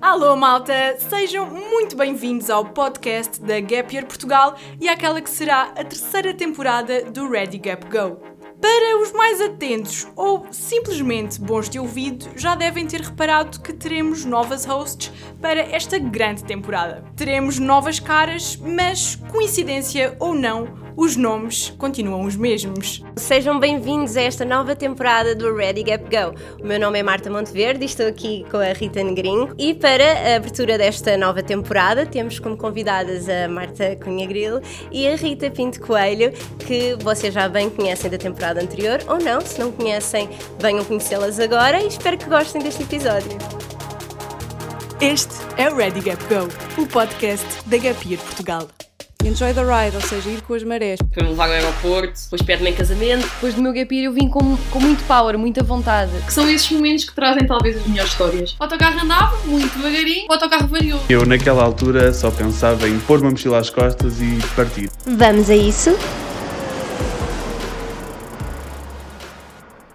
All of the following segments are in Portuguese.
Alô malta, sejam muito bem-vindos ao podcast da Gap Year Portugal e àquela que será a terceira temporada do Ready Gap Go. Para os mais atentos ou simplesmente bons de ouvido, já devem ter reparado que teremos novas hosts para esta grande temporada. Teremos novas caras, mas coincidência ou não, os nomes continuam os mesmos. Sejam bem-vindos a esta nova temporada do Ready Gap Go. O meu nome é Marta Monteverde e estou aqui com a Rita Negrinho. E para a abertura desta nova temporada, temos como convidadas a Marta Cunha Grilo e a Rita Pinto Coelho, que vocês já bem conhecem da temporada anterior, ou não, se não conhecem, venham conhecê-las agora e espero que gostem deste episódio. Este é o Ready Gap Go, o podcast da Gap Year Portugal. Enjoy the ride, ou seja, ir com as marés. Foi-me levar ao aeroporto, depois pede-me em casamento. Depois do meu gap year eu vim com, com muito power, muita vontade. Que são esses momentos que trazem talvez as melhores histórias. O autocarro andava muito devagarinho, o autocarro variou. Eu naquela altura só pensava em pôr uma mochila às costas e partir. Vamos a isso?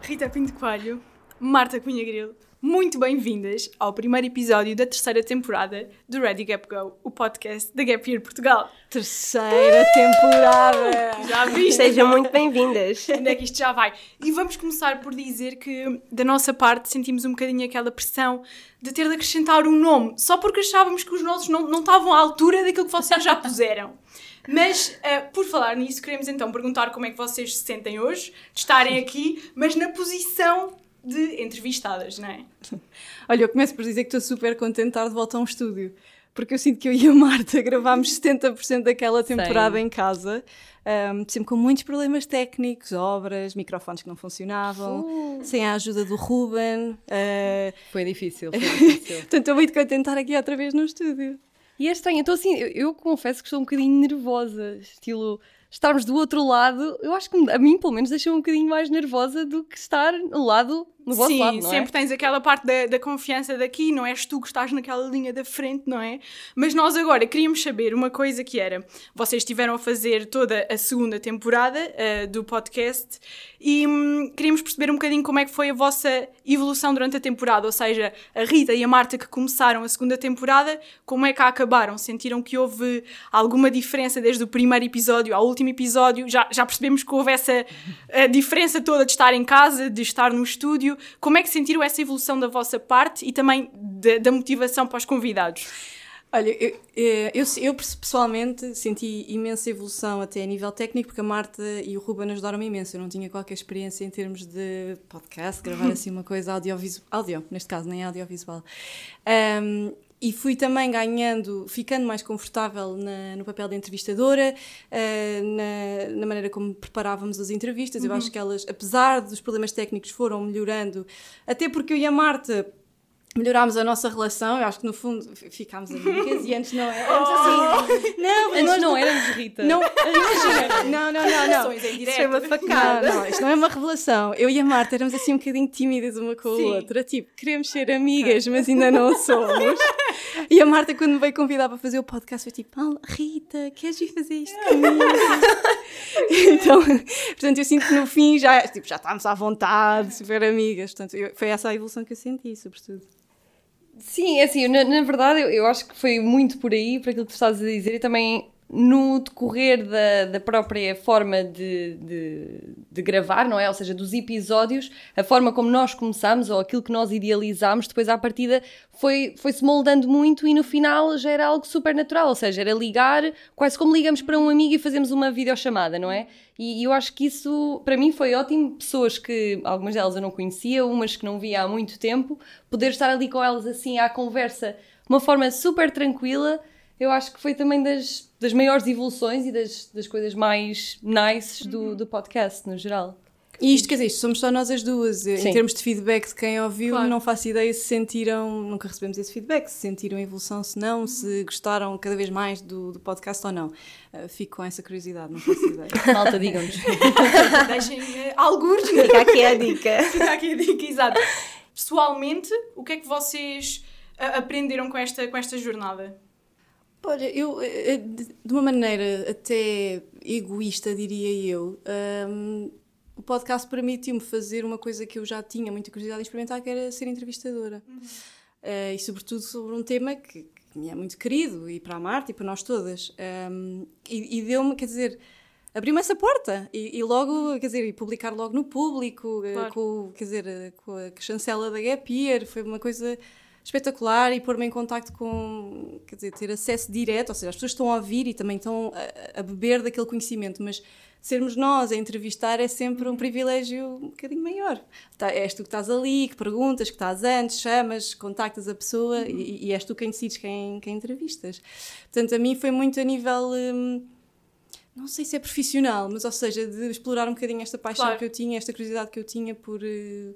Rita Pinto Coelho, Marta Cunha Grilo, muito bem-vindas ao primeiro episódio da terceira temporada do Ready Gap Go, o podcast da Gap Year Portugal. Terceira temporada! Já viste? Sejam muito bem-vindas. Onde é que isto já vai? E vamos começar por dizer que, da nossa parte, sentimos um bocadinho aquela pressão de ter de acrescentar um nome, só porque achávamos que os nossos não, não estavam à altura daquilo que vocês já puseram. Mas, uh, por falar nisso, queremos então perguntar como é que vocês se sentem hoje, de estarem aqui, mas na posição de entrevistadas, não é? Olha, eu começo por dizer que estou super contente de estar de volta a um estúdio. Porque eu sinto que eu e a Marta gravámos 70% daquela temporada em casa, um, sempre com muitos problemas técnicos, obras, microfones que não funcionavam, uh. sem a ajuda do Ruben. Uh... Foi difícil, foi difícil. Portanto, estou muito contente de estar aqui outra vez no estúdio. E é estranho, então assim, eu, eu confesso que estou um bocadinho nervosa, estilo estarmos do outro lado, eu acho que a mim, pelo menos, deixa um bocadinho mais nervosa do que estar no lado no vosso Sim, lado, não sempre é? tens aquela parte da, da, confiança daqui, não és tu que estás naquela linha da frente, não é? Mas nós agora queríamos saber uma coisa que era, vocês estiveram a fazer toda a segunda temporada uh, do podcast e hum, queríamos perceber um bocadinho como é que foi a vossa evolução durante a temporada, ou seja, a Rita e a Marta que começaram a segunda temporada, como é que a acabaram? Sentiram que houve alguma diferença desde o primeiro episódio ao último episódio? Já, já percebemos que houve essa diferença toda de estar em casa, de estar no estúdio, como é que sentiram essa evolução da vossa parte e também de, da motivação para os convidados? Olha, eu, eu, eu, pessoalmente senti imensa evolução até a nível técnico, porque a Marta e o Ruben ajudaram-me imenso. Eu não tinha qualquer experiência em termos de podcast, gravar assim uma coisa audiovisual, audio, neste caso, nem audiovisual. Um, e fui também ganhando, ficando mais confortável na, no papel de entrevistadora, uh, na, na, maneira como preparávamos as entrevistas. Uhum. Eu acho que elas, apesar dos problemas técnicos, foram melhorando, até porque eu e a Marta melhorámos a nossa relação, eu acho que no fundo ficámos amigas e antes não éramos oh. assim. Não, antes não, não éramos Rita. Não. Não, não, não, não. Isso foi uma facada. Não, não, isto não é uma revelação. Eu e a Marta éramos assim um bocadinho tímidas uma com a Sim. outra, tipo, queremos ser amigas, mas ainda não somos. E a Marta, quando me veio convidar para fazer o podcast, foi tipo, ah, Rita, queres ir fazer isto comigo? então, portanto, eu sinto que no fim já, tipo, já estávamos à vontade, super amigas. Portanto, eu, foi essa a evolução que eu senti, sobretudo. Sim, é assim, na, na verdade eu, eu, acho que foi muito por aí, por aquilo que tu estás a dizer, e também no decorrer da, da própria forma de, de, de, gravar, não é? Ou seja, dos episódios, a forma como nós começamos ou aquilo que nós idealizámos, depois à partida foi, foi-se moldando muito e no final já era algo super natural, ou seja, era ligar, quase como ligamos para um amigo e fazemos uma videochamada, não é? E, e eu acho que isso, para mim, foi ótimo. Pessoas que, algumas delas eu não conhecia, umas que não via há muito tempo, poder estar ali com elas assim à conversa, uma forma super tranquila, eu acho que foi também das, das maiores evoluções e das, das coisas mais nice do, uhum. do podcast, no geral. E isto, quer dizer, isto somos só nós as duas. Sim. Em termos de feedback de quem ouviu, claro. não faço ideia se sentiram, nunca recebemos esse feedback, se sentiram evolução, se não, se gostaram cada vez mais do, do podcast ou não. Uh, fico com essa curiosidade, não faço ideia. Malta, digam-nos. Deixem uh, alguns. Fica aqui a dica. Fica aqui a dica, exato. Pessoalmente, o que é que vocês uh, aprenderam com esta, com esta jornada? Olha, eu, de uma maneira até egoísta, diria eu, um, o podcast permitiu-me fazer uma coisa que eu já tinha muita curiosidade em experimentar, que era ser entrevistadora. Uh, e sobretudo sobre um tema que, que me é muito querido, e para a Marta e para nós todas. Um, e, e deu-me, quer dizer, abriu-me essa porta. E, e, logo, quer dizer, e publicar logo no público, Claro. com, quer dizer, com a chancela da Gap Year, foi uma coisa espetacular e pôr-me em contacto com, quer dizer, ter acesso direto, ou seja, as pessoas estão a ouvir e também estão a, a beber daquele conhecimento, mas sermos nós a entrevistar é sempre um privilégio um bocadinho maior. Tá, és tu que estás ali, que perguntas, que estás antes, chamas, contactas a pessoa e, e és tu quem decides quem, quem entrevistas. Portanto, a mim foi muito a nível. hum, não sei se é profissional, mas ou seja, de explorar um bocadinho esta paixão Claro. que eu tinha, esta curiosidade que eu tinha por, p-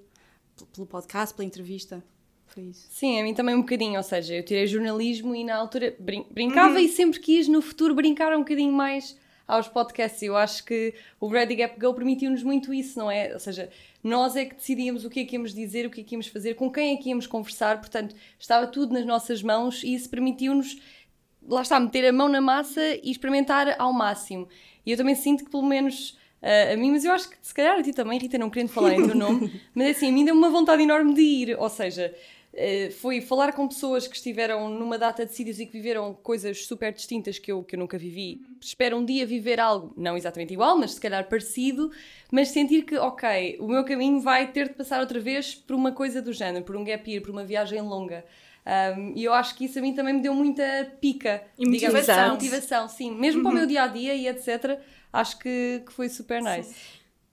pelo podcast, pela entrevista. Foi isso. Sim, a mim também um bocadinho, ou seja, eu tirei jornalismo e na altura brin- brincava e sempre quis no futuro brincar um bocadinho mais aos podcasts. Eu acho que o Ready Gap Go permitiu-nos muito isso, não é? Ou seja, nós é que decidíamos o que é que íamos dizer, o que é que íamos fazer, com quem é que íamos conversar, portanto, estava tudo nas nossas mãos e isso permitiu-nos, lá está, meter a mão na massa e experimentar ao máximo. E eu também sinto que pelo menos ah, a mim, mas eu acho que se calhar a ti também, Rita, não querendo falar em teu nome, mas assim, a mim deu-me uma vontade enorme de ir, ou seja, eh, foi falar com pessoas que estiveram numa data de sítios e que viveram coisas super distintas que eu, que eu nunca vivi. Espero um dia viver algo, não exatamente igual, mas se calhar parecido, mas sentir que, ok, o meu caminho vai ter de passar outra vez por uma coisa do género, por um gap year, por uma viagem longa. Um, e eu acho que isso a mim também me deu muita pica. E digamos, motivação. motivação, sim. Mesmo para o meu dia a dia e etc. Acho que, que foi super nice.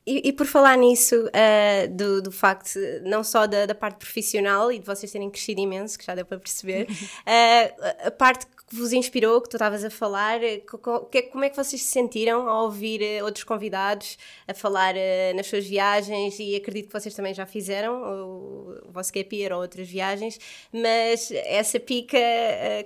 E, e por falar nisso, ah, do, do facto, não só da, da parte profissional e de vocês terem crescido imenso, que já deu para perceber, a- a parte que vos inspirou, que tu estavas a falar, eh, como é que vocês se sentiram ao ouvir eh, outros convidados a falar eh, nas suas viagens? E acredito que vocês também já fizeram o, o vosso gap year ou outras viagens, mas essa pica,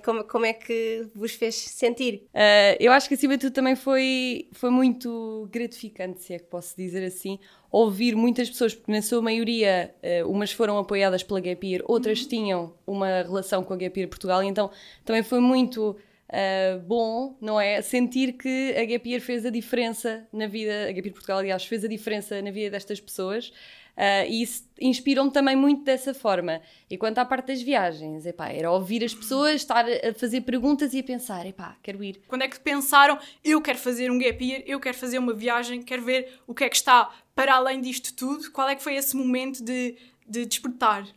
como, como é que vos fez sentir? Uh, eu acho que acima de tudo também foi, foi muito gratificante, se é que posso dizer assim, ouvir muitas pessoas, porque na sua maioria uh, umas foram apoiadas pela Gap Year, outras tinham uma relação com a Gap Year Portugal, então também foi muito uh, bom, não é? Sentir que a Gap Year fez a diferença na vida, a Gap Year Portugal, aliás, fez a diferença na vida destas pessoas. Uh, e isso inspirou-me também muito dessa forma. E quanto à parte das viagens, epá, era ouvir as pessoas, estar a fazer perguntas e a pensar, epá, quero ir. Quando é que pensaram, eu quero fazer um gap year, eu quero fazer uma viagem, quero ver o que é que está para além disto tudo? Qual é que foi esse momento de, de despertar?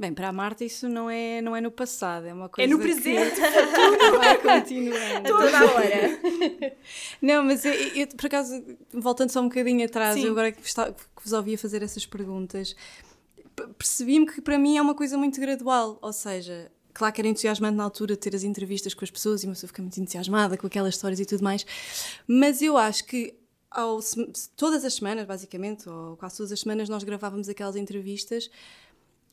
Bem, para a Marta isso não é, não é no passado, é uma coisa É no presente. vai continuando. Toda a hora. Não, mas eu, eu, por acaso, voltando só um bocadinho atrás, Sim. eu agora que, está- que vos ouvia fazer essas perguntas, percebi-me que para mim é uma coisa muito gradual, ou seja, claro que era entusiasmante na altura ter as entrevistas com as pessoas e uma pessoa fica muito entusiasmada com aquelas histórias e tudo mais, mas eu acho que ao todas as semanas, basicamente, ou quase todas as semanas, nós gravávamos aquelas entrevistas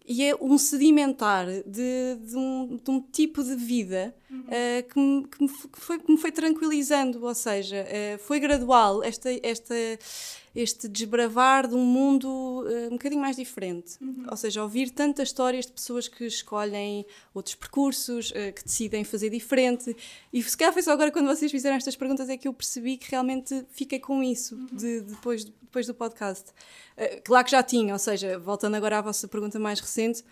e é um sedimentar de, de, um, de um tipo de vida eh, que, me, que me foi, que me foi tranquilizando, ou seja, eh, foi gradual esta, esta, este desbravar de um mundo eh, um bocadinho mais diferente. Ou seja, ouvir tantas histórias de pessoas que escolhem outros percursos, eh, que decidem fazer diferente. E se calhar foi só agora quando vocês fizeram estas perguntas é que eu percebi que realmente fiquei com isso de- depois, depois do podcast. Eh, claro que já tinha, ou seja, voltando agora à vossa pergunta mais recente,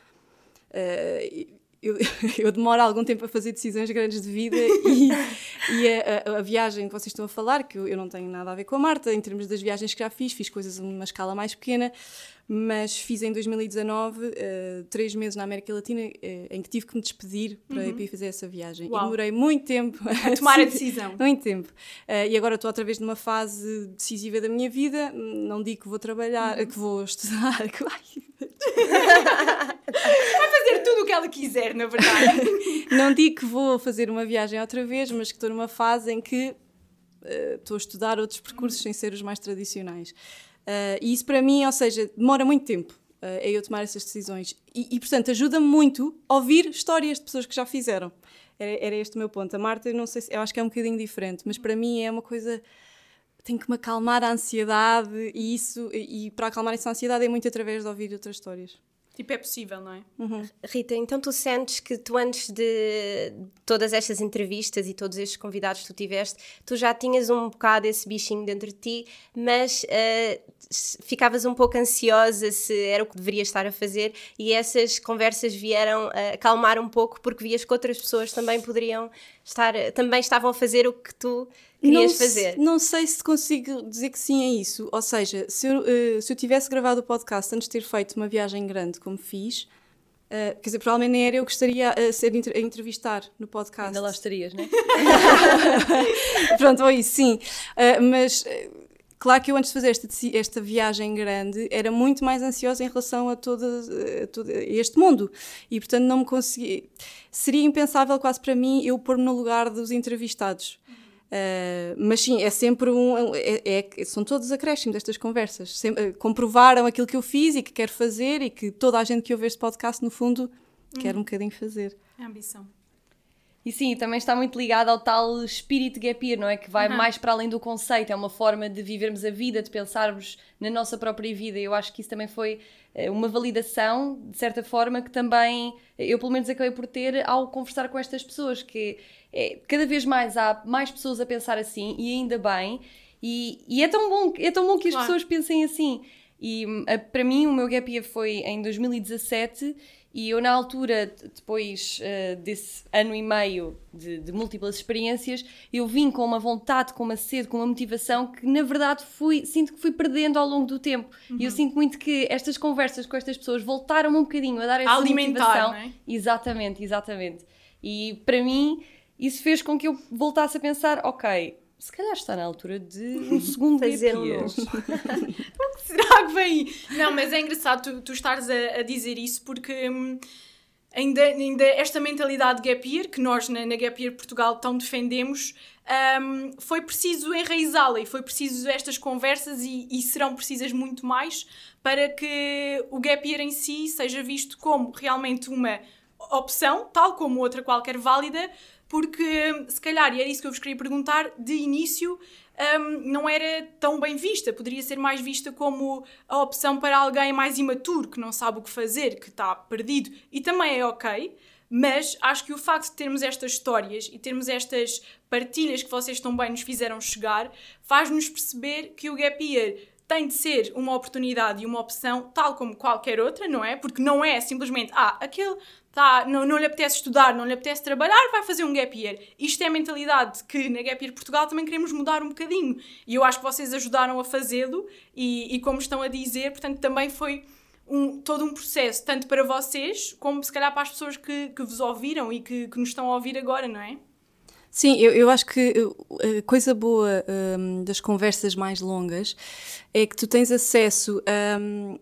eh, eu, eu demoro algum tempo a fazer decisões grandes de vida e, e a, a- a viagem que vocês estão a falar, que eu, eu não tenho nada a ver com a Marta, em termos das viagens que já fiz, fiz coisas numa escala mais pequena, mas fiz em 2019 eh, três meses na América Latina eh, em que tive que me despedir para, para ir fazer essa viagem. Uau. E demorei muito tempo A tomar a decidir. decisão. Muito tempo. Eh, e agora estou outra vez numa fase decisiva da minha vida. Não digo que vou trabalhar, que vou estudar. que- ai, Fazer tudo o que ela quiser, na verdade. não digo que vou fazer uma viagem outra vez, mas que estou numa fase em que estou a estudar outros percursos sem ser os mais tradicionais. Eh, e isso para mim, ou seja, demora muito tempo eh, a eu tomar essas decisões. E, e, portanto, ajuda-me muito ouvir histórias de pessoas que já fizeram. Era, era este o meu ponto. A Marta, eu não sei se, eu acho que é um bocadinho diferente, mas para mim é uma coisa. Tenho que me acalmar a ansiedade e isso, e para acalmar essa ansiedade é muito através de ouvir outras histórias. Tipo, é possível, não é? Rita, então tu sentes que tu antes de todas estas entrevistas e todos estes convidados que tu tiveste, tu já tinhas um bocado esse bichinho dentro de ti, mas s- ficavas um pouco ansiosa se era o que deverias estar a fazer e essas conversas vieram a acalmar um pouco porque vias que outras pessoas também poderiam estar, também estavam a fazer o que tu querias não, fazer. Não sei se consigo dizer que sim a isso. Ou seja, se eu, eh, se eu tivesse gravado o podcast antes de ter feito uma viagem grande como fiz, eh, quer dizer, provavelmente nem era eu que estaria a, ser, a entrevistar no podcast. Ainda lá estarias, não é? Pronto, ou isso, sim. Ah, mas eh, claro que eu antes de fazer esta, esta viagem grande era muito mais ansiosa em relação a, eh, a todo este mundo. E portanto não me consegui. Seria impensável quase para mim eu pôr-me no lugar dos entrevistados. Ah, mas sim, é sempre um. é- é- são todos acréscimos destas conversas. Sem- eh, comprovaram aquilo que eu fiz e que quero fazer e que toda a gente que ouve este podcast, no fundo, quer um bocadinho fazer. É ambição. E sim, também está muito ligado ao tal espírito gap year, não é? Que vai mais para além do conceito, é uma forma de vivermos a vida, de pensarmos na nossa própria vida. Eu acho que isso também foi eh, uma validação, de certa forma, que também eu, pelo menos, acabei por ter ao conversar com estas pessoas, que é, cada vez mais há mais pessoas a pensar assim, e ainda bem, e, e é, tão bom, é tão bom que as Claro. pessoas pensem assim. E hum, a- para mim, o meu gap year foi em 2017 e eu, na altura, depois eh, desse ano e meio de, de múltiplas experiências, eu vim com uma vontade, com uma sede, com uma motivação que, na verdade, fui, sinto que fui perdendo ao longo do tempo. E eu sinto muito que estas conversas com estas pessoas voltaram um bocadinho a dar essa alimentar, motivação. não é? Exatamente, exatamente. E para mim, isso fez com que eu voltasse a pensar: ok, se calhar está na altura de um segundo Fazer um year. novo. Será que vem? Não, mas é engraçado tu, tu estares a, a dizer isso porque hum, ainda, ainda esta mentalidade de gap year, que nós na, na Gap Year Portugal tão defendemos, hum, foi preciso enraizá-la e foi preciso estas conversas e, e serão precisas muito mais para que o gap year em si seja visto como realmente uma opção, tal como outra qualquer válida, porque se calhar, e era isso que eu vos queria perguntar, de início hum, não era tão bem vista, poderia ser mais vista como a opção para alguém mais imaturo, que não sabe o que fazer, que está perdido, e também é ok. Mas acho que o facto de termos estas histórias e termos estas partilhas que vocês tão bem nos fizeram chegar faz-nos perceber que o gap year tem de ser uma oportunidade e uma opção tal como qualquer outra, não é? Porque não é simplesmente, ah, aquele tá, não, não lhe apetece estudar, não lhe apetece trabalhar, vai fazer um gap year. Isto é a mentalidade que na Gap Year Portugal também queremos mudar um bocadinho. E eu acho que vocês ajudaram a fazê-lo e, e como estão a dizer, portanto, também foi um, todo um processo, tanto para vocês como se calhar para as pessoas que, que vos ouviram e que, que nos estão a ouvir agora, não é? Sim, eu, eu acho que a coisa boa um, das conversas mais longas é que tu tens acesso um,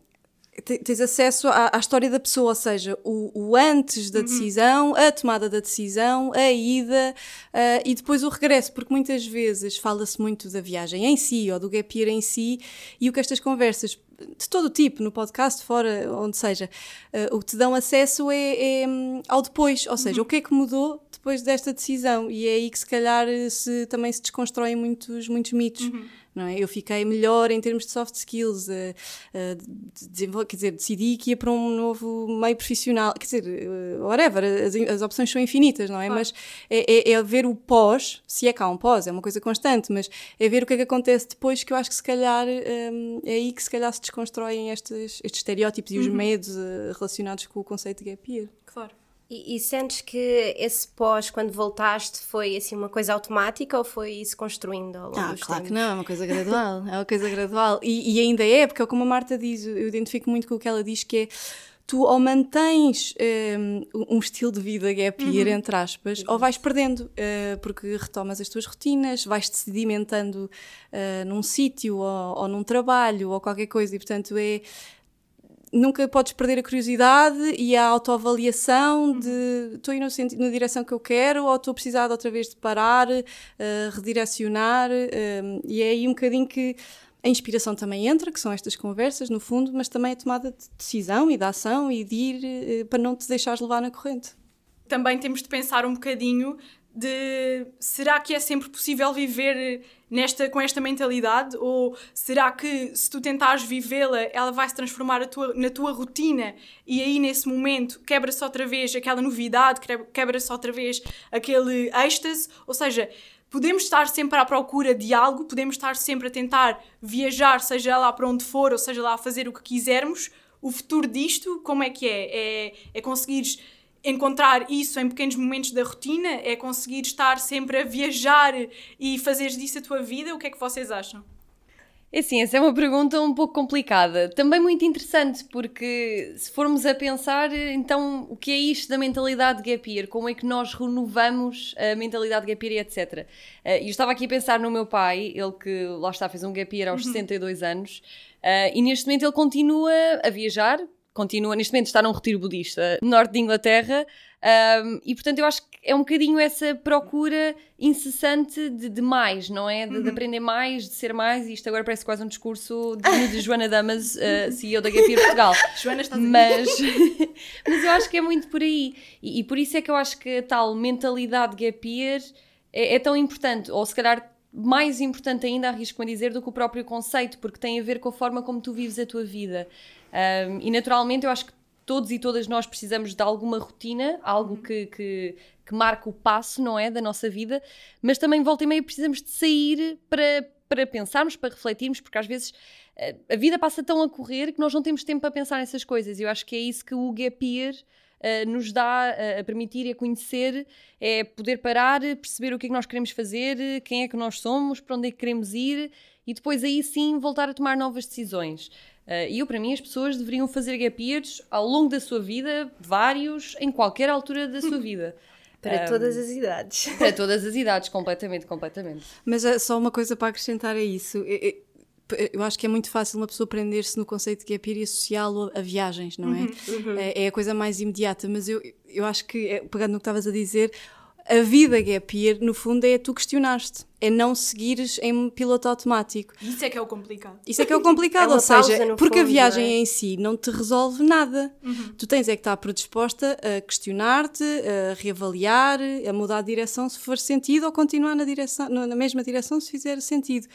tens acesso à, à história da pessoa, ou seja, o, o antes da decisão, a tomada da decisão, a ida uh, e depois o regresso, porque muitas vezes fala-se muito da viagem em si ou do gap year em si e o que estas conversas de todo o tipo, no podcast, fora, onde seja, uh, o que te dão acesso é, é, ao depois, ou seja, o que é que mudou depois desta decisão e é aí que se calhar se, também se desconstroem muitos, muitos mitos. Não é? Eu fiquei melhor em termos de soft skills, uh, uh, quer dizer, decidi que ia para um novo meio profissional, quer dizer, uh, whatever, as, as opções são infinitas, não é? Mas é, é, é ver o pós, se é cá um pós, é uma coisa constante, mas é ver o que é que acontece depois que eu acho que se calhar um, é aí que se calhar se desconstroem estes, estes estereótipos e os medos uh, relacionados com o conceito de gap year. Claro. E, e sentes que esse pós, quando voltaste, foi assim uma coisa automática ou foi se construindo ao longo Ah, claro tempos? que não, é uma coisa gradual, é uma coisa gradual. E, e ainda é, porque é como a Marta diz, eu identifico muito com o que ela diz, que é tu ou mantens um, um estilo de vida gap year, entre aspas, ou vais perdendo, uh, porque retomas as tuas rotinas, vais-te sedimentando uh, num sítio ou, ou num trabalho ou qualquer coisa, e portanto é nunca podes perder a curiosidade e a autoavaliação de estou indo na direção que eu quero ou estou a precisar outra vez de parar, eh, redirecionar eh, e é aí um bocadinho que a inspiração também entra, que são estas conversas no fundo, mas também a tomada de decisão e de ação e de ir eh, para não te deixares levar na corrente. também temos de pensar um bocadinho de será que é sempre possível viver nesta, com esta mentalidade? Ou será que se tu tentares vivê-la, ela vai se transformar tua, na tua rotina e aí nesse momento quebra-se outra vez aquela novidade, quebra-se outra vez aquele êxtase? Ou seja, podemos estar sempre à procura de algo, podemos estar sempre a tentar viajar, seja lá para onde for, ou seja lá a fazer o que quisermos. O futuro disto, como é que é? É, é conseguires encontrar isso em pequenos momentos da rotina, é conseguir estar sempre a viajar e fazer disso a tua vida? O que é que vocês acham? É sim, essa é uma pergunta um pouco complicada. Também muito interessante, porque se formos a pensar, então, o que é isto da mentalidade gap year? Como é que nós renovamos a mentalidade gap year e etc. Eh, e eu estava aqui a pensar no meu pai, ele que lá está, fez um gap year aos uhum. 62 anos, uh, e neste momento ele continua a viajar, continua neste momento está num retiro budista no norte de Inglaterra um, e portanto eu acho que é um bocadinho essa procura incessante de, de mais, não é? De, uhum. de, aprender mais, de ser mais, e isto agora parece quase um discurso de, de Joana Damas, uh, CEO da Gapir Portugal. Joana está mas, mas eu acho que é muito por aí, e, e, por isso é que eu acho que a tal mentalidade Gapir é, é tão importante, ou se calhar mais importante ainda, arrisco-me a dizer, do que o próprio conceito, porque tem a ver com a forma como tu vives a tua vida. Um, e naturalmente eu acho que todos e todas nós precisamos de alguma rotina, algo que, que, que marque o passo, não é? Da nossa vida, mas também volta e meia precisamos de sair para, para pensarmos, para refletirmos, porque às vezes eh, a vida passa tão a correr que nós não temos tempo para pensar nessas coisas. E eu acho que é isso que o Gap Year uh, nos dá uh, a permitir e a conhecer, é poder parar, perceber o que é que nós queremos fazer, quem é que nós somos, para onde é que queremos ir e depois aí sim voltar a tomar novas decisões. Uh, e eu, para mim, as pessoas deveriam fazer gap years ao longo da sua vida, vários, em qualquer altura da sua vida. Para um, todas as idades. Para todas as idades, completamente, completamente. Mas é só uma coisa para acrescentar a isso. Eu, eu acho que é muito fácil uma pessoa prender-se no conceito de gap year e associá-lo a viagens, não é? Uhum, uhum. É, é, a coisa mais imediata, mas eu, eu acho que, é, pegando no que estavas a dizer, a vida gap year, no fundo, é tu questionaste. É não seguires em piloto automático. Isso é que é o complicado. Isso é que é o complicado, é ou seja, porque fundo, a viagem é? em si não te resolve nada. Uhum. Tu tens é que estar predisposta a questionar-te, a reavaliar, a mudar de direção se for sentido ou continuar na, direção, na mesma direção se fizer sentido.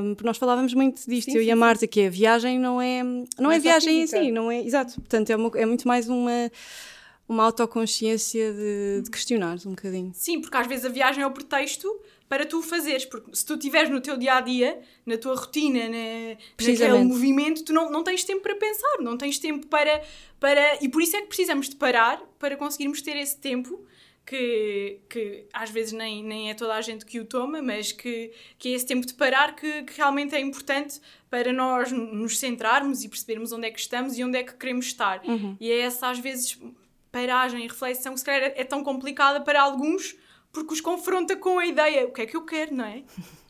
Um, nós falávamos muito disto, sim, eu sim, e a Marta, que a viagem não é, não, não é, é viagem em si, não é? Exato. Portanto, é, uma, é muito mais uma uma autoconsciência de, de questionar um bocadinho. Sim, porque às vezes a viagem é o pretexto para tu fazeres, porque se tu estiveres no teu dia a dia, na tua rotina, na, naquele movimento, tu não, não tens tempo para pensar, não tens tempo para, para. E por isso é que precisamos de parar para conseguirmos ter esse tempo. Que, que às vezes nem, nem é toda a gente que o toma, mas que, que é esse tempo de parar que, que realmente é importante para nós nos centrarmos e percebermos onde é que estamos e onde é que queremos estar. Uhum. E é essa, às vezes, paragem e reflexão que se calhar é, é tão complicada para alguns porque os confronta com a ideia, o que é que eu quero, não é?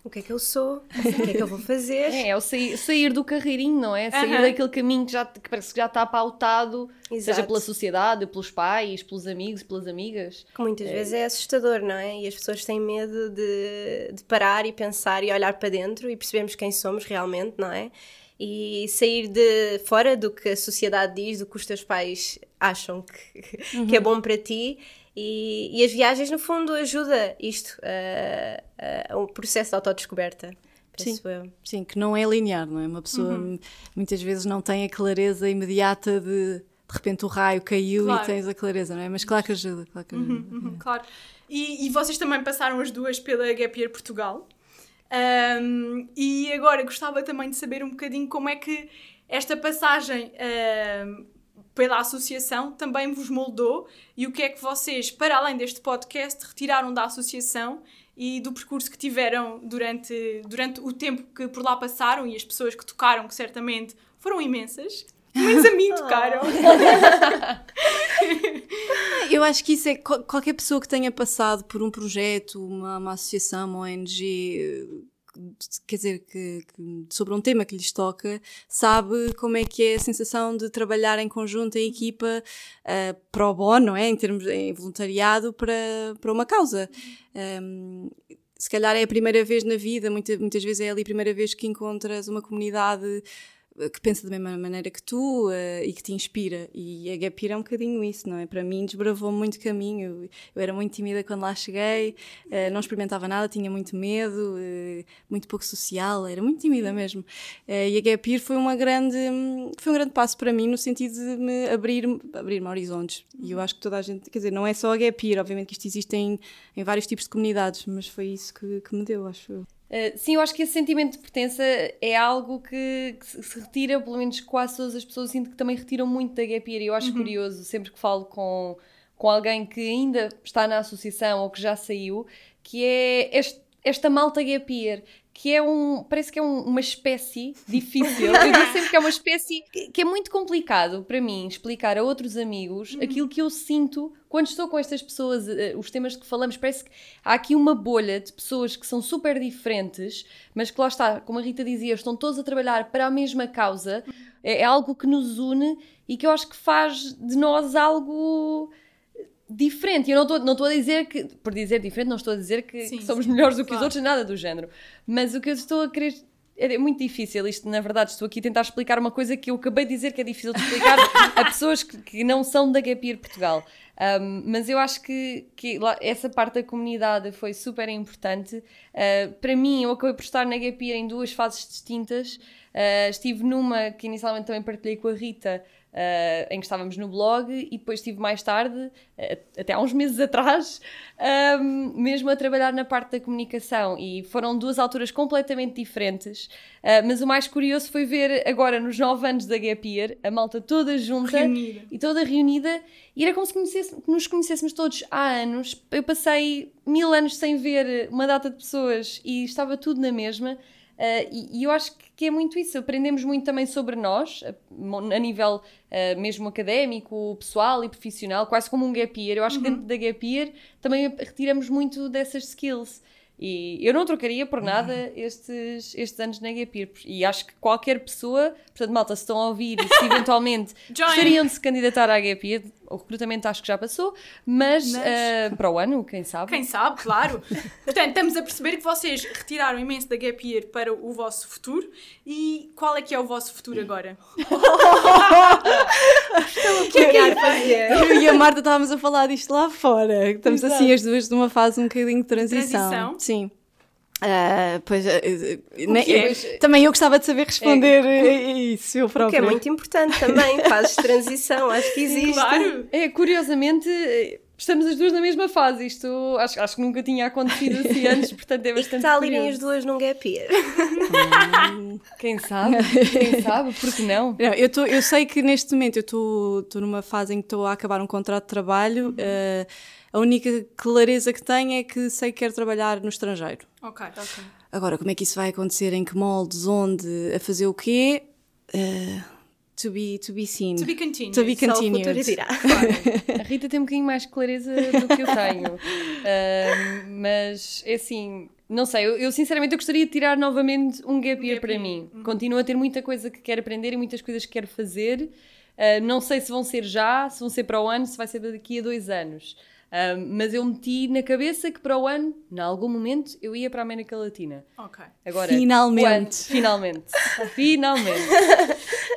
O que é que eu sou? O que é que eu vou fazer? É, é o sair, sair do carreirinho, não é? Sair daquele caminho que, já, que parece que já está pautado, Exato. seja pela sociedade, pelos pais, pelos amigos, pelas amigas. Que muitas é. vezes é assustador, não é? E as pessoas têm medo de, de parar e pensar e olhar para dentro e percebermos quem somos realmente, não é? E sair de fora do que a sociedade diz, do que os teus pais acham que, uhum. que é bom para ti. E, e, as viagens, no fundo, ajuda isto, o processo de autodescoberta. Sim, eu. sim, que não é linear, não é? Uma pessoa uhum. muitas vezes não tem a clareza imediata de de repente o raio caiu claro. e tens a clareza, não é? Mas claro que ajuda, claro que ajuda. Uhum, uhum, claro. E, e, vocês também passaram as duas pela Gap Year Portugal. Um, e agora gostava também de saber um bocadinho como é que esta passagem um, pela associação também vos moldou e o que é que vocês, para além deste podcast, retiraram da associação e do percurso que tiveram durante, durante o tempo que por lá passaram e as pessoas que tocaram, que certamente foram imensas. Menos a mim tocaram. Eu acho que isso é qualquer pessoa que tenha passado por um projeto, uma, uma associação, uma ONG, quer dizer, que, que, sobre um tema que lhes toca, sabe como é que é a sensação de trabalhar em conjunto, em equipa, uh, pro bono, não é? Em termos de voluntariado para, para uma causa. Um, se calhar é a primeira vez na vida, muita, muitas vezes é ali a primeira vez que encontras uma comunidade que pensa da mesma maneira que tu uh, e que te inspira. E a Gap Year é um bocadinho isso, não é? Para mim, desbravou muito caminho. Eu, era muito tímida quando lá cheguei, uh, não experimentava nada, tinha muito medo, uh, muito pouco social, era muito tímida mesmo. e a Gap Year foi, grande, foi um grande passo para mim no sentido de me abrir, abrir-me horizontes. E eu acho que toda a gente, quer dizer, não é só a Gap Year, obviamente que isto existe em, em vários tipos de comunidades, mas foi isso que, que me deu, acho eu. Uh, sim, eu acho que esse sentimento de pertença é algo que, que, se retira, pelo menos quase todas as pessoas sinto que também retiram muito da Gap Year e eu acho uhum. curioso, sempre que falo com, com alguém que ainda está na associação ou que já saiu, que é este, esta malta Gap Year, que é um. parece que é um, uma espécie difícil. Eu digo sempre que é uma espécie que é muito complicado para mim explicar a outros amigos uhum. aquilo que eu sinto quando estou com estas pessoas, uh, os temas que falamos, parece que há aqui uma bolha de pessoas que são super diferentes, mas que lá está, como a Rita dizia, estão todos a trabalhar para a mesma causa. É, é algo que nos une e que eu acho que faz de nós algo diferente. Eu não estou a dizer que, por dizer diferente, não estou a dizer que, sim, que somos sim, melhores do que claro. os outros, nada do género. Mas o que eu estou a querer. É muito difícil isto, na verdade. Estou aqui a tentar explicar uma coisa que eu acabei de dizer que é difícil de explicar a pessoas que, que, não são da Gapir Portugal. Um, mas eu acho que, que lá, essa parte da comunidade foi super importante. Uh, para mim, eu acabei por estar na Gapir em duas fases distintas. Uh, estive numa que inicialmente também partilhei com a Rita, uh, em que estávamos no blog, e depois estive mais tarde, uh, até há uns meses atrás, um, mesmo a trabalhar na parte da comunicação. E foram duas alturas completamente diferentes. Mas o mais curioso foi ver agora, nos nove anos da Gap Year, a malta toda junta reunida. e toda reunida, e era como se conhecesse, nos conhecêssemos todos há anos. Eu passei mil anos sem ver uma data de pessoas e estava tudo na mesma. Uh, e, e, eu acho que é muito isso. Aprendemos muito também sobre nós, a, a nível uh, mesmo académico, pessoal e profissional, quase como um gap year. Eu acho uhum. que dentro da gap year também retiramos muito dessas skills. E eu não trocaria por nada estes, estes anos na Gapir. E acho que qualquer pessoa, portanto, malta, se estão a ouvir e se eventualmente gostariam de se candidatar à Gapir, o recrutamento acho que já passou, mas, mas... Uh, para o ano, quem sabe? Quem sabe, claro. Portanto, estamos a perceber que vocês retiraram imenso da Gap Year para o vosso futuro. E qual é que é o vosso futuro agora? o que é que há fazer? Eu e a Marta estávamos a falar disto lá fora. Estamos Exato. assim as duas numa fase um bocadinho de transição. transição? Sim. Uh, pois, uh, é? também eu gostava de saber responder é, isso, eu próprio. Que é muito importante também, fases de transição, acho que existe. Claro. É, curiosamente, estamos as duas na mesma fase. Isto acho, acho que nunca tinha acontecido assim antes, portanto é bastante. Está ali as duas num gap year. Hum, quem sabe? Quem sabe? Por que não? não eu, tô, eu sei que neste momento eu estou numa fase em que estou a acabar um contrato de trabalho. Uh, a única clareza que tenho é que sei que quero trabalhar no estrangeiro. Ok, ok. Agora, como é que isso vai acontecer? Em que moldes? Onde? A fazer o quê? Uh, to be, to be seen. To be continued. To be continued. a Rita tem um bocadinho mais clareza do que eu tenho. Uh, mas, é assim, não sei, eu, eu, sinceramente eu gostaria de tirar novamente um gap year para mim. Uhum. Continuo a ter muita coisa que quero aprender e muitas coisas que quero fazer. Uh, não sei se vão ser já, se vão ser para o ano, se vai ser daqui a dois anos. Um, mas eu meti na cabeça que para o ano, em algum momento, eu ia para a América Latina. Ok. Agora, finalmente. Quando? Finalmente. finalmente.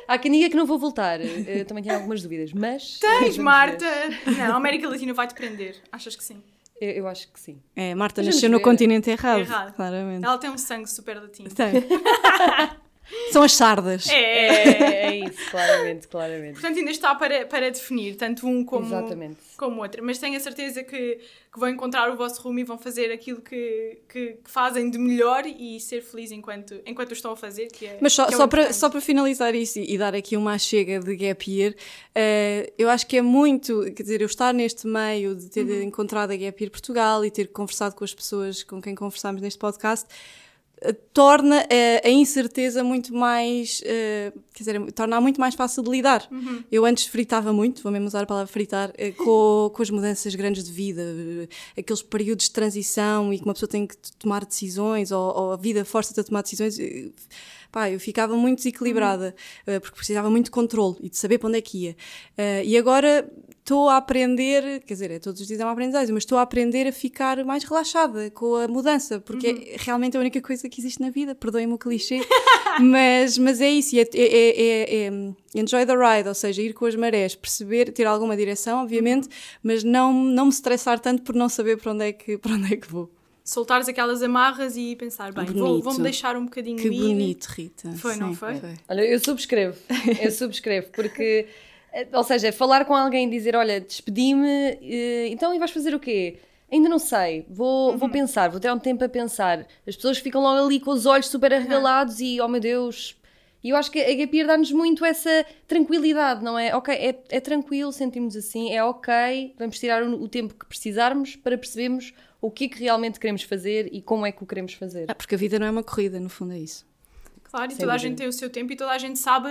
Há quem diga que não vou voltar. Eu também tenho algumas dúvidas, mas. Tens, Marta! Ver. Não, a América Latina vai-te prender. Achas que sim? Eu, eu, acho que sim. É, Marta nasceu no continente errado, errado, claramente. Ela tem um sangue super latino. Tem. São as sardas. É, é isso, claramente, claramente. Portanto, ainda está para, para definir, tanto um como, Exatamente. como outro. Mas tenho a certeza que, que vão encontrar o vosso rumo e vão fazer aquilo que, que, que fazem de melhor e ser feliz enquanto, enquanto o estão a fazer. Que é, Mas só, é só, para, só para finalizar isso e, e, dar aqui uma chega de gap year, uh, eu acho que é muito, quer dizer, eu estar neste meio de ter uhum. encontrado a Gap Year Portugal e ter conversado com as pessoas com quem conversámos neste podcast torna a, a, incerteza muito mais, uh, quer dizer, torna muito mais fácil de lidar. Uhum. Eu antes fritava muito, vou mesmo usar a palavra fritar, uh, com, com as mudanças grandes de vida, uh, aqueles períodos de transição e que uma pessoa tem que tomar decisões ou, ou a vida força-te a tomar decisões pá, eu ficava muito desequilibrada, uh, porque precisava muito de controle e de saber para onde é que ia. E agora estou a aprender, quer dizer, é todos os dias é uma aprendizagem, mas estou a aprender a ficar mais relaxada com a mudança, porque é realmente a única coisa que existe na vida, perdoem-me o clichê, mas, mas é isso, é, é, é, é, enjoy the ride, ou seja, ir com as marés, perceber, ter alguma direção, obviamente, mas não, não me estressar tanto por não saber para onde é que, para onde é que vou. Soltares aquelas amarras e pensar, bem, vou- vou-me deixar um bocadinho Que ir. bonito, Rita. Foi, não Sim, foi? Olha, eu subscrevo, eu subscrevo, porque, ou seja, falar com alguém e dizer, olha, despedi-me, eh, então e vais fazer o quê? Ainda não sei, vou, vou pensar, vou ter um tempo a pensar. As pessoas ficam logo ali com os olhos super arregalados e, oh meu Deus... E eu acho que a Gap Year dá-nos muito essa tranquilidade, não é? Ok, é, é tranquilo, sentimos assim, é ok, vamos tirar o, o tempo que precisarmos para percebermos o que é que realmente queremos fazer e como é que o queremos fazer. Ah, porque a vida não é uma corrida, no fundo é isso. Claro, e Sem toda a dúvida. gente tem o seu tempo e toda a gente sabe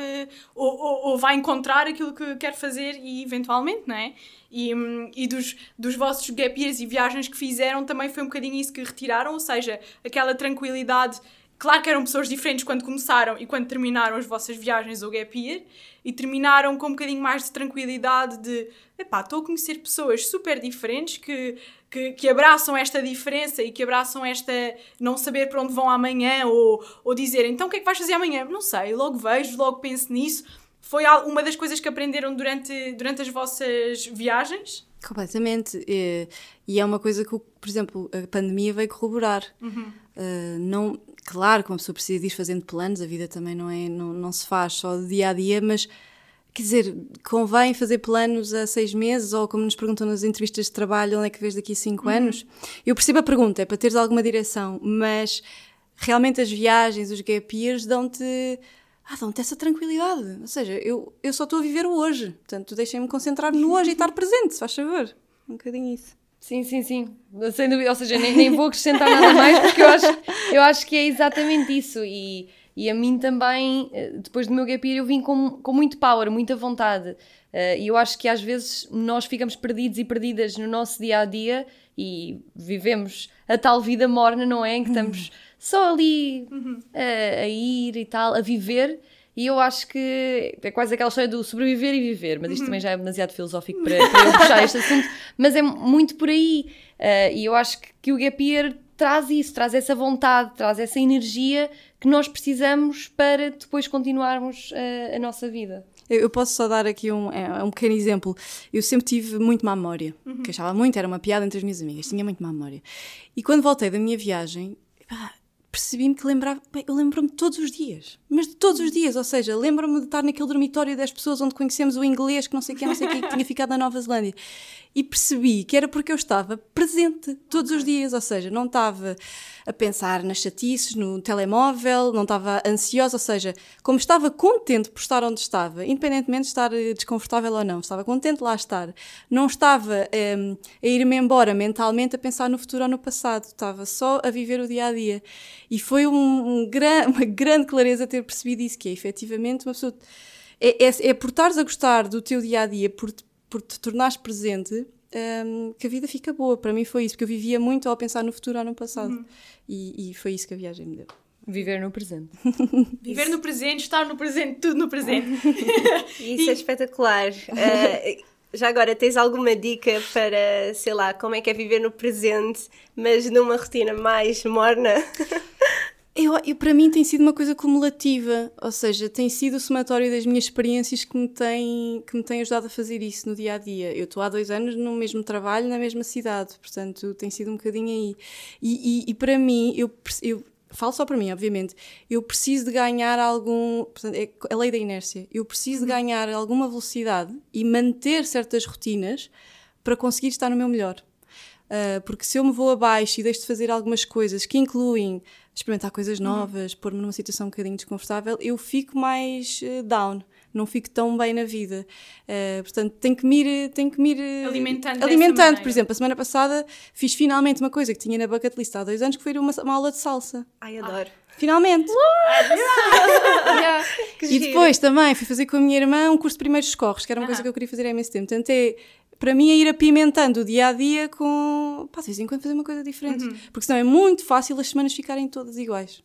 ou, ou- ou vai encontrar aquilo que quer fazer e eventualmente, não é? E, hum, e dos, dos vossos gap years e viagens que fizeram também foi um bocadinho isso que retiraram, ou seja, aquela tranquilidade. Claro que eram pessoas diferentes quando começaram e quando terminaram as vossas viagens ou gap year e terminaram com um bocadinho mais de tranquilidade de epá, estou a conhecer pessoas super diferentes que, que, que abraçam esta diferença e que abraçam esta não saber para onde vão amanhã ou, ou dizer então o que é que vais fazer amanhã? Não sei, logo vejo, logo penso nisso. Foi uma das coisas que aprenderam durante, durante as vossas viagens? Completamente. E, e é uma coisa que, por exemplo, a pandemia veio corroborar. Uh, não, claro que uma pessoa precisa de ir fazendo planos, a vida também não, é, não, não se faz só de dia a dia, mas quer dizer, convém fazer planos a seis meses ou como nos perguntam nas entrevistas de trabalho, onde é que vês daqui a cinco anos? Eu percebo a pergunta, é para teres alguma direção, mas realmente as viagens, os gap years dão-te ah, dão-te essa tranquilidade. Ou seja, eu, eu só estou a viver o hoje. Portanto, deixem-me concentrar no hoje e estar presente, se faz favor. Um bocadinho isso. Sim, sim, sim. Sem dúvida. Ou seja, nem, nem vou acrescentar nada mais porque eu acho, eu acho que é exatamente isso. E, e a mim também, eh, depois do meu gap year, eu vim com, com muito power, muita vontade. Eh, E eu acho que às vezes nós ficamos perdidos e perdidas no nosso dia a dia e vivemos a tal vida morna, não é? Em que estamos só ali a, a ir e tal, a viver. E eu acho que é quase aquela história do sobreviver e viver, mas isto também já é demasiado filosófico para, para eu puxar este assunto, mas é muito por aí. Ah, e eu acho que, que o Gap Year traz isso, traz essa vontade, traz essa energia que nós precisamos para depois continuarmos ah, a nossa vida. Eu, posso só dar aqui um, é, um pequeno exemplo. Eu sempre tive muito má memória, que achava muito, era uma piada entre as minhas amigas, tinha muito má memória. E quando voltei da minha viagem, pá, percebi-me que lembrava, bem, eu lembro-me todos os dias, mas de todos os dias, ou seja, lembro-me de estar naquele dormitório das pessoas onde conhecemos o inglês, que não sei o que, não sei o que, que tinha ficado na Nova Zelândia. E percebi que era porque eu estava presente todos os dias, ou seja, não estava a pensar nas chatices, no telemóvel, não estava ansiosa, ou seja, como estava contente por estar onde estava, independentemente de estar eh, desconfortável ou não, estava contente lá estar, não estava em, a ir-me embora mentalmente a pensar no futuro ou no passado, estava só a viver o dia a dia. E foi um, um gran- uma grande clareza ter percebido isso, que é efetivamente uma pessoa. É, é, é por estares a gostar do teu dia a dia, por, te- por te tornares presente. hum, que a vida fica boa. Para mim foi isso, porque eu vivia muito ao pensar no futuro ou no passado. E, e foi isso que a viagem me deu. Viver no presente. Viver no presente, estar no presente, tudo no presente. Isso é espetacular. Ah, já agora, tens alguma dica para, sei lá, como é que é viver no presente, mas numa rotina mais morna? Eu, eu- para mim tem sido uma coisa cumulativa, ou seja, tem sido o somatório das minhas experiências que me tem, que me tem ajudado a fazer isso no dia a dia. Eu estou há dois anos no mesmo trabalho, na mesma cidade, portanto tem sido um bocadinho aí. E, e- e para mim, eu, eu falo só para mim, obviamente, eu preciso de ganhar algum. Portanto, é a lei da inércia. Eu preciso de ganhar alguma velocidade e manter certas rotinas para conseguir estar no meu melhor. Uh, porque se eu me vou abaixo e deixo de fazer algumas coisas que incluem experimentar coisas novas, pôr-me numa situação um bocadinho desconfortável, eu fico mais uh, down, não fico tão bem na vida. Uh, portanto, tenho que me ir, tenho que me ir uh, Alimentando alimentando. Por exemplo, a semana passada fiz finalmente uma coisa que tinha na bucket list há dois anos, que foi uma, uma aula de salsa. Ai, adoro. Finalmente! Que E depois também fui fazer com a minha irmã um curso de primeiros socorros, que era uma coisa que eu queria fazer há imenso tempo. Portanto, é, para mim é ir apimentando o dia a dia com. Pá, de vez em quando fazer uma coisa diferente. Porque senão é muito fácil as semanas ficarem todas iguais.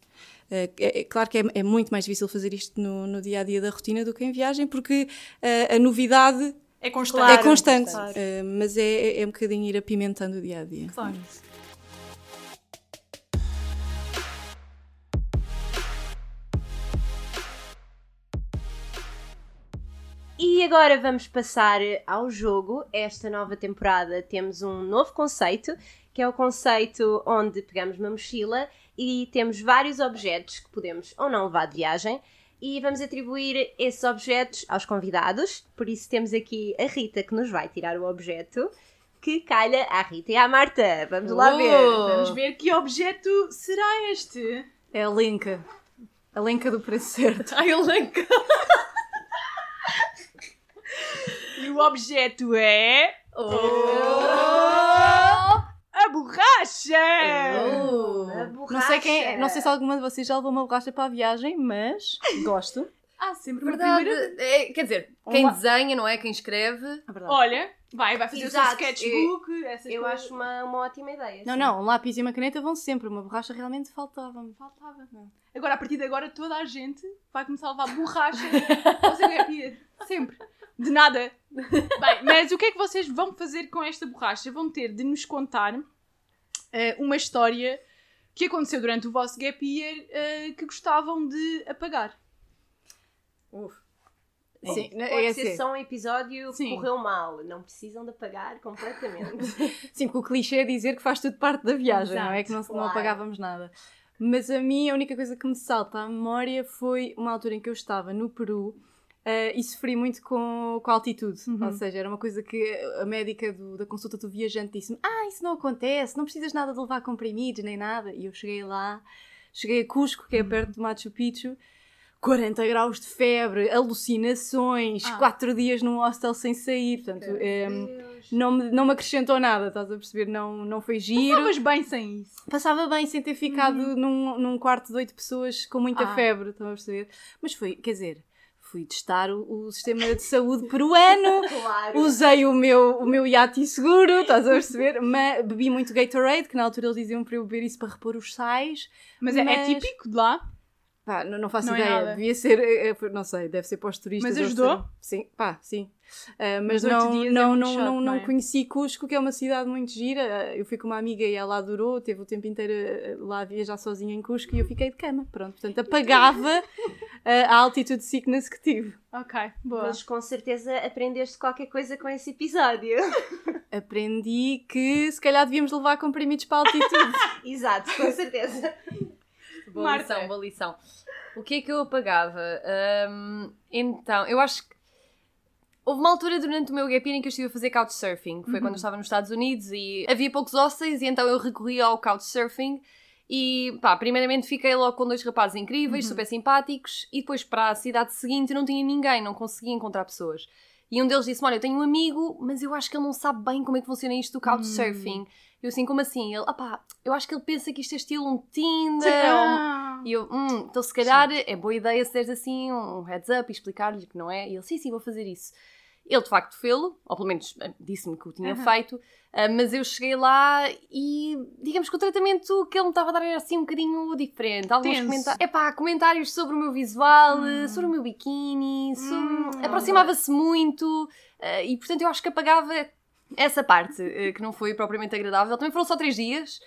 Uh, é, é claro que é, é, muito mais difícil fazer isto no, no, dia a dia da rotina do que em viagem, porque uh, a novidade é constante. é constante claro. uh, mas é, é um bocadinho ir apimentando o dia a dia. Claro. E agora vamos passar ao jogo. Esta nova temporada temos um novo conceito, que é o conceito onde pegamos uma mochila e temos vários objetos que podemos ou não levar de viagem e vamos atribuir esses objetos aos convidados. Por isso temos aqui a Rita que nos vai tirar o objeto que calha à Rita e à Marta. Vamos lá ver. Vamos ver que objeto será este. É a Lenca. A Lenca do preço certo. Ai, a Lenca. o objeto é... Oh! A borracha! Oh, a borracha! Não sei, quem, não sei se alguma de vocês já levou uma borracha para a viagem, mas gosto. Ah, sempre Verdade. primeira... É, quer dizer, quem uma... desenha, não é? Quem escreve. É Olha, vai, vai fazer Exato. o seu sketchbook. Eu, eu acho uma, uma ótima ideia. Não, sim. não, um lápis e uma caneta vão sempre. Uma borracha realmente faltava-me. Faltava. Não. Agora, a partir de agora, toda a gente vai começar a levar borracha ao seu gap year. Sempre. De nada. Bem, mas o que é que vocês vão fazer com esta borracha? Vão ter de nos contar uh, uma história que aconteceu durante o vosso gap year uh, que gostavam de apagar. Uf. Sim, Pode é ser assim. só um episódio que correu mal, não precisam de apagar completamente. Sim, porque o clichê é dizer que faz tudo parte da viagem, Exato, não é? Que não, claro. não apagávamos nada. Mas a mim, a única coisa que me salta à memória foi uma altura em que eu estava no Peru Uh, e sofri muito com, com a altitude. Uhum. Ou seja, era uma coisa que a médica do, da consulta do viajante disse-me: Ah, isso não acontece, não precisas nada de levar comprimidos nem nada. E eu cheguei lá, cheguei a Cusco, que é perto de Machu Picchu, 40 graus de febre, alucinações, ah. 4 dias num hostel sem sair. Portanto, um, ehm, não, me, não me acrescentou nada, estás a perceber? Não, não foi giro. Passavas bem sem isso. Passava bem sem ter ficado uhum. num, num quarto de 8 pessoas com muita ah. febre, estás a perceber? Mas foi, quer dizer fui testar o, o, sistema de saúde peruano, claro. usei o meu, o meu iate seguro, estás a perceber? Mas, bebi muito Gatorade, que na altura eles diziam para eu beber isso para repor os sais. Mas, mas... É, é típico de lá? Pá, não, não faço não é ideia, é devia ser, é, não sei, deve ser para os turistas. Mas ajudou? Sim, pá, sim. Uh, mas não, não, é não, não, não, conheci Cusco, que é uma cidade muito gira. Eu fui com uma amiga e ela adorou, teve o tempo inteiro lá a viajar sozinha em Cusco e eu fiquei de cama. Pronto, portanto apagava a altitude sickness que tive. Ok, boa. Mas com certeza aprendeste qualquer coisa com esse episódio. Aprendi que se calhar devíamos levar comprimidos para a altitude. Exato, com certeza. Boa Marta. lição, boa lição. O que é que eu apagava? Um, então, eu acho que Houve uma altura durante o meu gap year em que eu estive a fazer couchsurfing, que foi uhum. quando eu estava nos Estados Unidos e havia poucos hostels e então eu recorri ao couchsurfing e pá, primeiramente fiquei logo com dois rapazes incríveis, uhum. super simpáticos e depois para a cidade seguinte não tinha ninguém, não conseguia encontrar pessoas. E um deles disse Olha, eu tenho um amigo, mas eu acho que ele não sabe bem como é que funciona isto do couchsurfing. Uhum. Eu assim, como assim? Ele, opá, eu acho que ele pensa que isto é estilo um Tinder. Um... E eu, hum, então se calhar sim. é boa ideia se deres assim um heads up e explicar-lhe que não é. E ele, sim, sim, vou fazer isso. Ele de facto fê-lo, ou pelo menos eh, disse-me que o tinha uhum. feito, uh, mas eu cheguei lá e digamos que o tratamento que ele me estava a dar era assim um bocadinho diferente. Alguns comentários, epá, comentários sobre o meu visual, hum. sobre o meu biquíni, sobre... hum, aproximava-se muito uh, e portanto eu acho que apagava essa parte, uh, que não foi propriamente agradável. Também foram só três dias,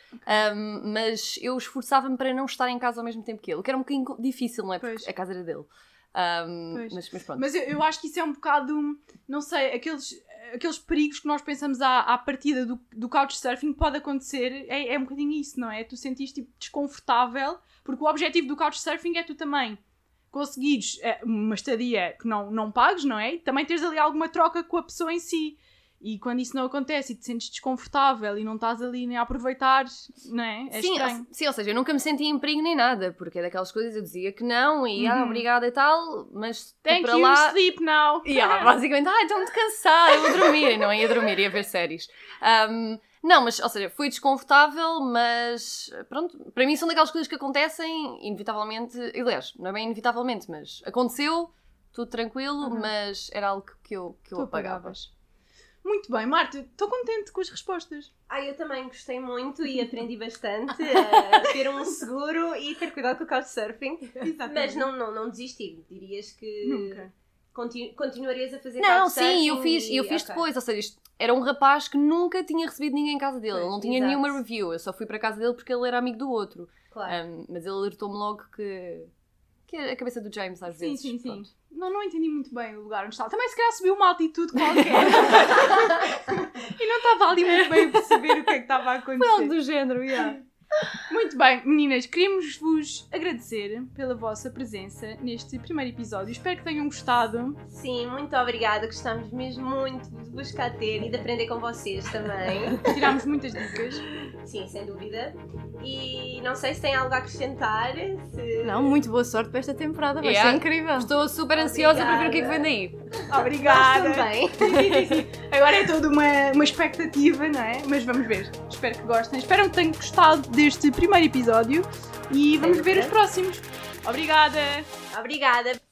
um, mas eu esforçava-me para não estar em casa ao mesmo tempo que ele, o que era um bocadinho difícil, não é? Porque pois. a casa era dele. Um, mas, mas, pronto. Mas eu, eu, acho que isso é um bocado, não sei, aqueles, aqueles perigos que nós pensamos à, à partida do, do couchsurfing pode acontecer, é, é um bocadinho isso, não é? Tu sentiste tipo, desconfortável, porque o objetivo do couchsurfing é tu também conseguires eh, uma estadia que não, não pagues, não é? E também teres ali alguma troca com a pessoa em si. E quando isso não acontece e te sentes desconfortável e não estás ali nem a aproveitar, não é? É sim, estranho. Ou, sim, ou seja, eu nunca me senti em perigo nem nada, porque é daquelas coisas eu dizia que não e ah, uhum. ah, obrigada e tal, mas Thank para you, lá. sleep now. E ela basicamente, ah, estou muito cansada, eu vou dormir. não ia dormir, ia ver séries. Um, não, mas, ou seja, foi desconfortável, mas pronto, para mim são daquelas coisas que acontecem inevitavelmente, aliás, não é bem inevitavelmente, mas aconteceu, tudo tranquilo, uhum. mas era algo que eu, que eu tu apagava. apagavas. Muito bem, Marta, estou contente com as respostas. Ah, eu também gostei muito e aprendi bastante a ter um seguro e ter cuidado com o couchsurfing. Mas não, não, não desisti. Dirias que Nunca. continu- continuarias a fazer Não, sim, eu fiz, e- eu fiz ok. depois, ou seja, isto era um rapaz que nunca tinha recebido ninguém em casa dele, ele não tinha exato. nenhuma review, eu só fui para a casa dele porque ele era amigo do outro. Claro. Um, mas ele alertou-me logo que, que a cabeça do James às Sim, vezes. sim, sim. pronto. Não, não entendi muito bem o lugar onde estava. Também se calhar subiu uma altitude qualquer. e não estava ali muito bem a perceber o que é que estava a acontecer. Foi algo do género, yeah. Muito bem, meninas, queríamos vos agradecer pela vossa presença neste primeiro episódio. Espero que tenham gostado. Sim, muito obrigada. Gostamos mesmo muito de vos cá ter e de aprender com vocês também. Tirámos muitas dicas. Sim, sem dúvida. E não sei se tem algo a acrescentar. Se... Não, muito boa sorte para esta temporada, vai Yeah. ser incrível. Estou super ansiosa para ver o que é que vem daí. Obrigada. Também. Agora é toda uma, uma expectativa, não é? Mas vamos ver. Espero que gostem. Espero que tenham gostado deste primeiro episódio e vamos ver os próximos. Obrigada! Obrigada.